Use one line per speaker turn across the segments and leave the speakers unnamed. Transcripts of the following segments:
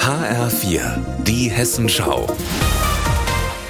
HR4, die Hessenschau.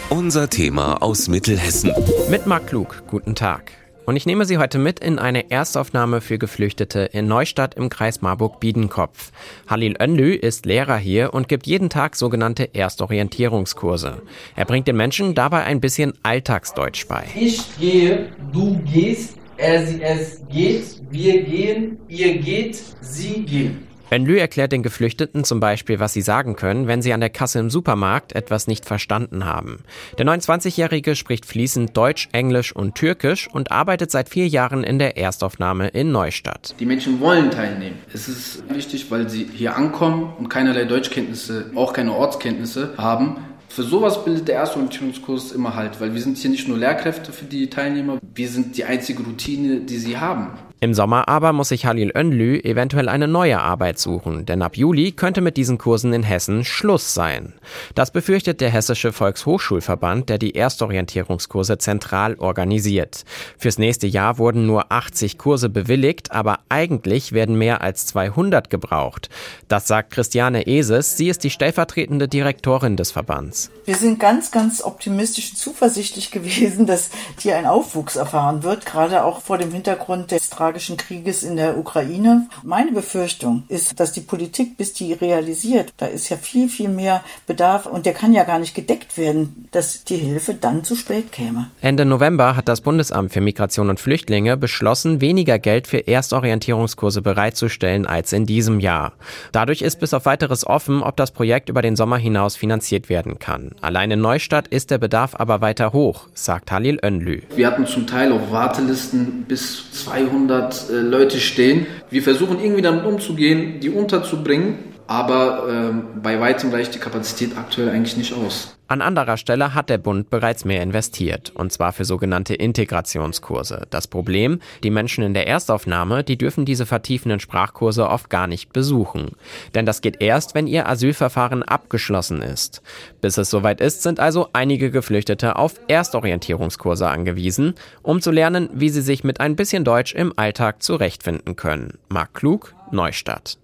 Unser Thema aus Mittelhessen.
Mit Marc Klug, guten Tag. Und ich nehme Sie heute mit in eine Erstaufnahme für Geflüchtete in Neustadt im Kreis Marburg-Biedenkopf. Halil Önlü ist Lehrer hier und gibt jeden Tag sogenannte Erstorientierungskurse. Er bringt den Menschen dabei ein bisschen Alltagsdeutsch bei.
Ich gehe, du gehst, er, sie, es geht, wir gehen, ihr geht, sie gehen.
Enlü erklärt den Geflüchteten zum Beispiel, was sie sagen können, wenn sie an der Kasse im Supermarkt etwas nicht verstanden haben. Der 29-Jährige spricht fließend Deutsch, Englisch und Türkisch und arbeitet seit vier Jahren in der Erstaufnahme in Neustadt.
Die Menschen wollen teilnehmen. Es ist wichtig, weil sie hier ankommen und keinerlei Deutschkenntnisse, auch keine Ortskenntnisse haben. Für sowas bildet der Erstorientierungskurs immer halt, weil wir sind hier nicht nur Lehrkräfte für die Teilnehmer, wir sind die einzige Routine, die sie haben.
Im Sommer aber muss sich Halil Önlü eventuell eine neue Arbeit suchen, denn ab Juli könnte mit diesen Kursen in Hessen Schluss sein. Das befürchtet der Hessische Volkshochschulverband, der die Erstorientierungskurse zentral organisiert. Fürs nächste Jahr wurden nur 80 Kurse bewilligt, aber eigentlich werden mehr als 200 gebraucht. Das sagt Christiane Eses, sie ist die stellvertretende Direktorin des Verbands.
Wir sind ganz, ganz optimistisch und zuversichtlich gewesen, dass hier ein Aufwuchs erfahren wird, gerade auch vor dem Hintergrund des tragischen Krieges in der Ukraine. Meine Befürchtung ist, dass die Politik, bis die realisiert, da ist ja viel, viel mehr Bedarf und der kann ja gar nicht gedeckt werden, dass die Hilfe dann zu spät käme.
Ende November hat das Bundesamt für Migration und Flüchtlinge beschlossen, weniger Geld für Erstorientierungskurse bereitzustellen als in diesem Jahr. Dadurch ist bis auf weiteres offen, ob das Projekt über den Sommer hinaus finanziert werden kann. Allein in Neustadt ist der Bedarf aber weiter hoch, sagt Halil Önlü.
Wir hatten zum Teil auf Wartelisten bis 200 200 äh, Leute stehen. Wir versuchen irgendwie damit umzugehen, die unterzubringen, aber ähm, bei weitem reicht die Kapazität aktuell eigentlich nicht aus.
An anderer Stelle hat der Bund bereits mehr investiert, und zwar für sogenannte Integrationskurse. Das Problem, die Menschen in der Erstaufnahme, die dürfen diese vertiefenden Sprachkurse oft gar nicht besuchen. Denn das geht erst, wenn ihr Asylverfahren abgeschlossen ist. Bis es soweit ist, sind also einige Geflüchtete auf Erstorientierungskurse angewiesen, um zu lernen, wie sie sich mit ein bisschen Deutsch im Alltag zurechtfinden können. Marc Klug, Neustadt.